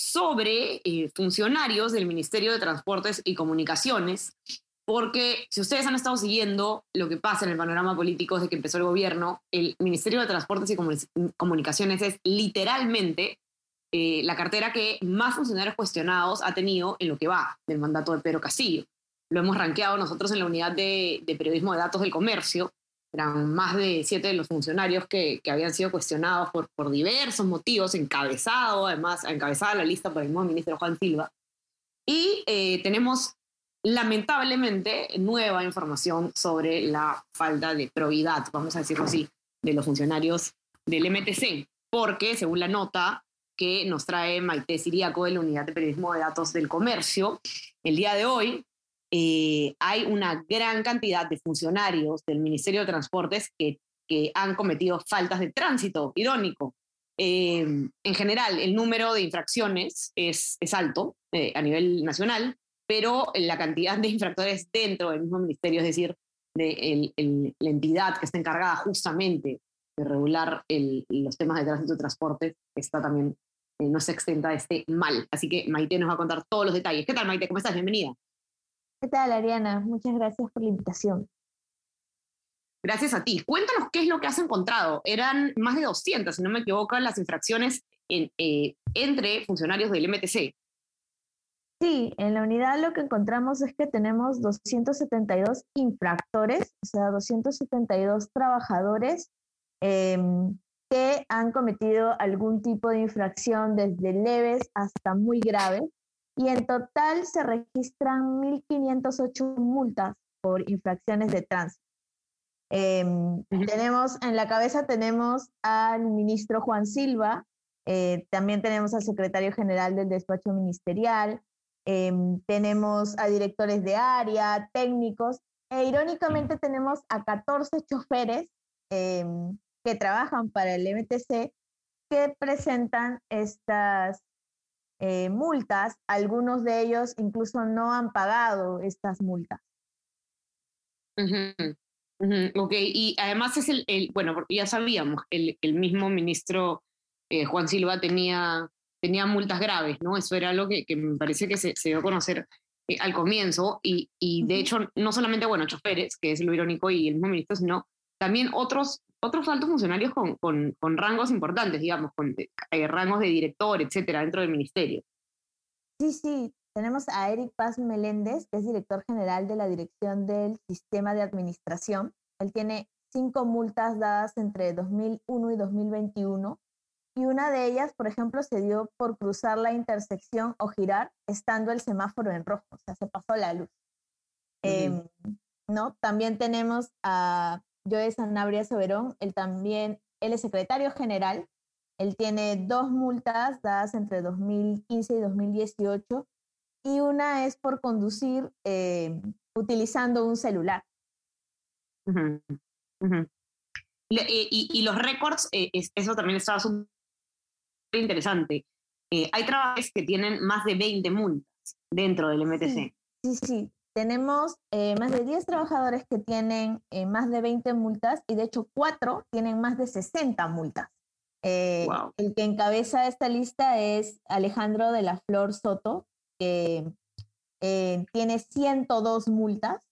sobre eh, funcionarios del Ministerio de Transportes y Comunicaciones, porque si ustedes han estado siguiendo lo que pasa en el panorama político desde que empezó el gobierno, el Ministerio de Transportes y Comunicaciones es literalmente eh, la cartera que más funcionarios cuestionados ha tenido en lo que va del mandato de Pedro Castillo. Lo hemos rankeado nosotros en la unidad de, de periodismo de datos del comercio eran más de siete de los funcionarios que, que habían sido cuestionados por, por, diversos motivos, encabezado, además, encabezada la lista por el mismo ministro Juan Silva. Y eh, tenemos, lamentablemente, nueva información sobre la falta de probidad, vamos a decirlo así, de los funcionarios del MTC, porque, según la nota que nos trae Maite Siriaco de la Unidad de Periodismo de Datos del Comercio, el día de hoy eh, hay una gran cantidad de funcionarios del Ministerio de Transportes que, que han cometido faltas de tránsito, irónico. Eh, en general, el número de infracciones es, es alto eh, a nivel nacional, pero la cantidad de infractores dentro del mismo ministerio, es decir, de el, el, la entidad que está encargada justamente de regular el, los temas de tránsito y transporte, está también, no se extenta este mal. Así que Maite nos va a contar todos los detalles. ¿Qué tal, Maite? ¿Cómo estás? Bienvenida. ¿Qué tal, Ariana? Muchas gracias por la invitación. Gracias a ti. Cuéntanos qué es lo que has encontrado. Eran más de 200, si no me equivoco, las infracciones en, eh, entre funcionarios del MTC. Sí, en la unidad lo que encontramos es que tenemos 272 infractores, o sea, 272 trabajadores eh, que han cometido algún tipo de infracción desde leves hasta muy graves y en total se registran 1.508 multas por infracciones de tránsito. Eh, tenemos en la cabeza tenemos al ministro Juan Silva, eh, también tenemos al secretario general del despacho ministerial, eh, tenemos a directores de área, técnicos, e irónicamente tenemos a 14 choferes que trabajan para el MTC que presentan estas eh, multas, algunos de ellos incluso no han pagado estas multas. Uh -huh. Uh -huh. Ok, y además es el, el, bueno, porque ya sabíamos, el, el mismo ministro eh, Juan Silva tenía, tenía multas graves, ¿no? Eso era algo que, que me parece que se, se, dio a conocer eh, al comienzo, y, y de uh -huh. hecho, no solamente, bueno, choferes, que es lo irónico, y el mismo ministro, sino también otros otros altos funcionarios con, con, con rangos importantes, digamos, con eh, rangos de director, etcétera, dentro del ministerio. Sí, sí, tenemos a Eric Paz Meléndez, que es director general de la Dirección del Sistema de Administración. Él tiene cinco multas dadas entre 2001 y 2021 y una de ellas, por ejemplo, se dio por cruzar la intersección o girar estando el semáforo en rojo, o sea, se pasó la luz. Uh -huh. eh, ¿no? También tenemos a Joe Sanabria Soberón, él también, él es secretario general, él tiene dos multas dadas entre 2015 y 2018 y una es por conducir eh, utilizando un celular. Uh -huh. Uh -huh. Y, y, y, los récords, eh, eso también estaba súper interesante. Eh, hay trabajos que tienen más de 20 multas dentro del MTC. Sí, sí, sí. Tenemos eh, más de 10 trabajadores que tienen eh, más de 20 multas y de hecho 4 tienen más de 60 multas. Eh, wow. El que encabeza esta lista es Alejandro de la Flor Soto, que tiene 102 multas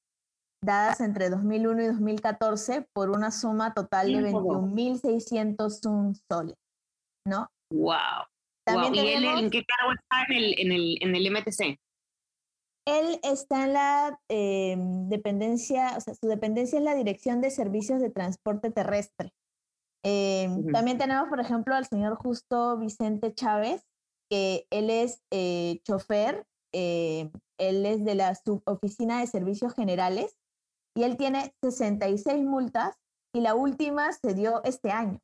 dadas entre 2001 y 2014 por una suma total de 21.601 soles, ¿no? ¡Wow! También wow. ¿Y tenemos, él en qué cargo está en el, en el, en el MTC? Él está en la eh, dependencia, o sea, su dependencia es la Dirección de Servicios de Transporte Terrestre. Eh, uh -huh. También tenemos, por ejemplo, al señor Justo Vicente Chávez, que él es eh, chofer, él es de la Suboficina de Servicios Generales y él tiene 66 multas y la última se dio este año.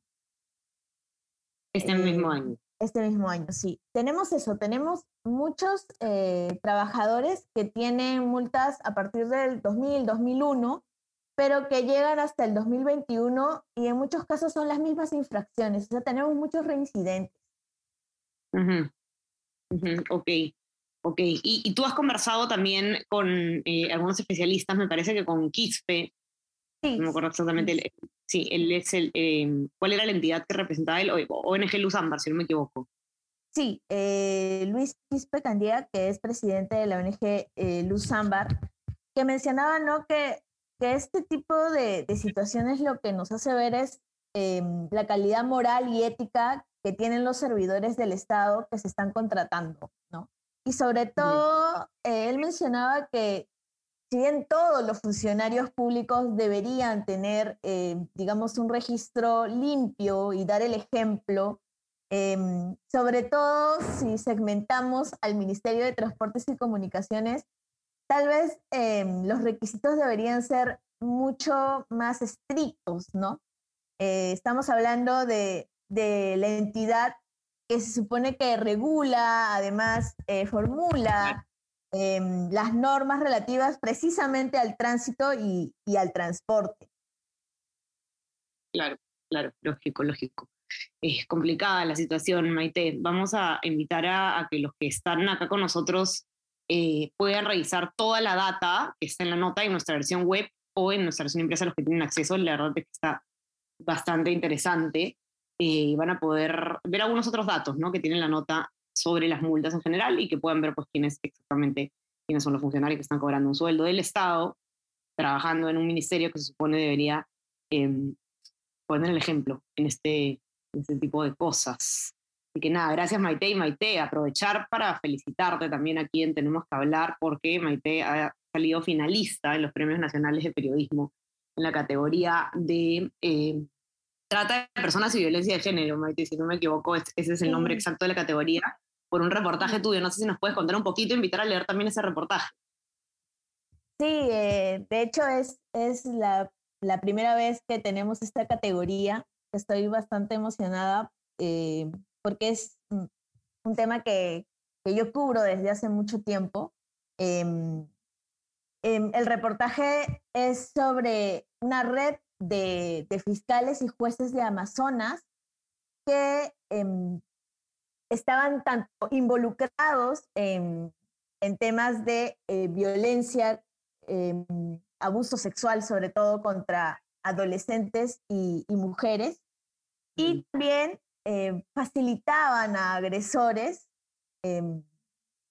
Este mismo año. Este mismo año, sí. Tenemos eso, tenemos muchos eh, trabajadores que tienen multas a partir del 2000, 2001, pero que llegan hasta el 2021 y en muchos casos son las mismas infracciones. O sea, tenemos muchos reincidentes. Ok, ok. Y, tú has conversado también con eh, algunos especialistas, me parece que con Quispe. Sí. No me acuerdo exactamente. sí, él es el. Em, ¿Cuál era la entidad que representaba él? ONG Luz Ámbar, si no me equivoco. Sí, eh, Luis Quispe Candía, que es presidente de la ONG eh, Luz Ámbar, que mencionaba ¿no? que que este tipo de, situaciones lo que nos hace ver es em, la calidad moral y ética que tienen los servidores del Estado que se están contratando, ¿no? Y sobre todo, eh, él mencionaba que si bien todos los funcionarios públicos deberían tener, eh, digamos, un registro limpio y dar el ejemplo, em, sobre todo si segmentamos al Ministerio de Transportes y Comunicaciones, tal vez em, los requisitos deberían ser mucho más estrictos, ¿no? Eh, estamos hablando de, la entidad que se supone que regula, además eh, formula em, las normas relativas precisamente al tránsito y, al transporte. Claro, claro, lógico, lógico. Es complicada la situación, Maite. Vamos a invitar a que los que están acá con nosotros eh, puedan revisar toda la data que está en la nota en nuestra versión web o en nuestra versión impresa, los que tienen acceso, la verdad es que está bastante interesante. Eh, y van a poder ver algunos otros datos ¿no? que tienen la nota sobre las multas en general y que puedan ver pues quiénes exactamente quiénes son los funcionarios que están cobrando un sueldo del Estado, trabajando en un ministerio que se supone debería em, poner el ejemplo en este, en este tipo de cosas. Así que nada, gracias Maite y Maite. Aprovechar para felicitarte también aquí en Tenemos que hablar porque Maite ha salido finalista en los Premios Nacionales de Periodismo en la categoría de eh, Trata de Personas y Violencia de Género, Maite, si no me equivoco, ese es el nombre exacto de la categoría, por un reportaje tuyo. No sé si nos puedes contar un poquito, invitar a leer también ese reportaje. Sí, eh, de hecho es, es la, la, primera vez que tenemos esta categoría. Estoy bastante emocionada eh, porque es un tema que, que, yo cubro desde hace mucho tiempo. Em, em, el reportaje es sobre una red de, de, fiscales y jueces de Amazonas que em, estaban tanto involucrados en, en temas de eh, violencia, abuso sexual, sobre todo contra adolescentes y, y mujeres, y también eh, facilitaban a agresores em,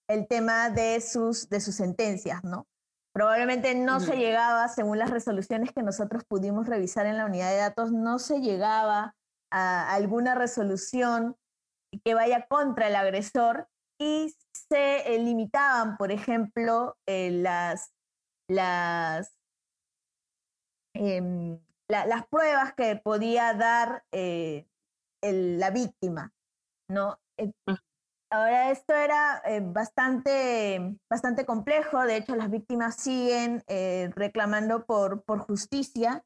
el tema de sus, de sus sentencias, ¿no? Probablemente no se llegaba, según las resoluciones que nosotros pudimos revisar en la unidad de datos, no se llegaba a alguna resolución que vaya contra el agresor y se limitaban, por ejemplo, eh, las, las, em, las pruebas que podía dar eh, la víctima, ¿no? Eh, ah. Ahora, esto era eh, bastante, bastante complejo, de hecho las víctimas siguen eh, reclamando por, por justicia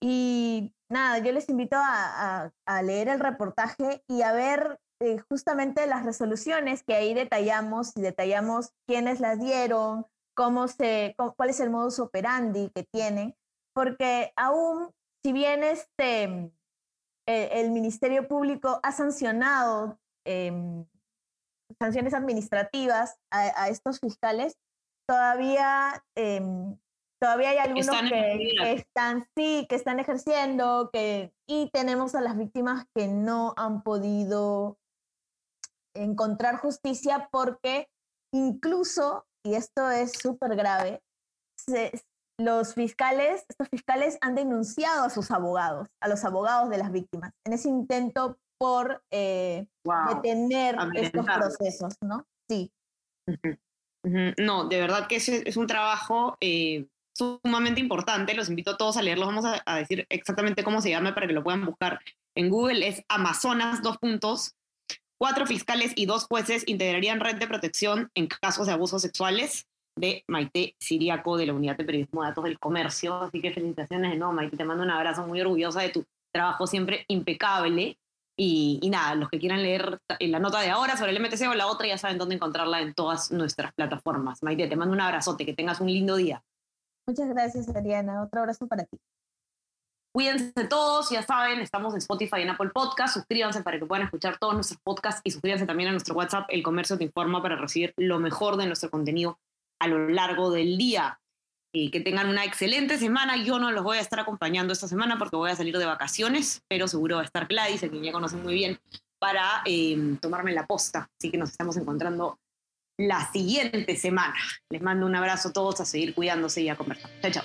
y nada, yo les invito a, a, leer el reportaje y a ver justamente las resoluciones que ahí detallamos y detallamos quiénes las dieron, cómo se, cuál es el modus operandi que tienen, porque aún si bien este, eh, el Ministerio Público ha sancionado em, sanciones administrativas a, estos fiscales, todavía, em, todavía hay algunos que, están, sí, que están ejerciendo, que, y tenemos a las víctimas que no han podido encontrar justicia porque incluso, y esto es súper grave, se, los fiscales, estos fiscales han denunciado a sus abogados, a los abogados de las víctimas, en ese intento por eh, detener estos procesos, ¿no? Sí. No, de verdad que es un trabajo eh, sumamente importante. Los invito a todos a leerlo. Vamos a, decir exactamente cómo se llama para que lo puedan buscar en Google. Es Amazonas, dos puntos. Cuatro fiscales y dos jueces integrarían red de protección en casos de abusos sexuales de Maite Siriaco de la Unidad de Periodismo de Datos del Comercio. Así que felicitaciones de nuevo, Maite. Te mando un abrazo muy orgullosa de tu trabajo siempre impecable. Y, nada, los que quieran leer la nota de ahora sobre el MTC o la otra ya saben dónde encontrarla en todas nuestras plataformas. Maite, te mando un abrazote, que tengas un lindo día. Muchas gracias, Ariana. Otro abrazo para ti. Cuídense todos, ya saben, estamos en Spotify y en Apple Podcast. Suscríbanse para que puedan escuchar todos nuestros podcasts y suscríbanse también a nuestro WhatsApp, El Comercio Te Informa, para recibir lo mejor de nuestro contenido a lo largo del día. Y que tengan una excelente semana. Yo no los voy a estar acompañando esta semana porque voy a salir de vacaciones, pero seguro va a estar Gladys, a quien ya conocen muy bien, para eh, tomarme la posta. Así que nos estamos encontrando la siguiente semana. Les mando un abrazo a todos, a seguir cuidándose y a conversar. Chao, chao.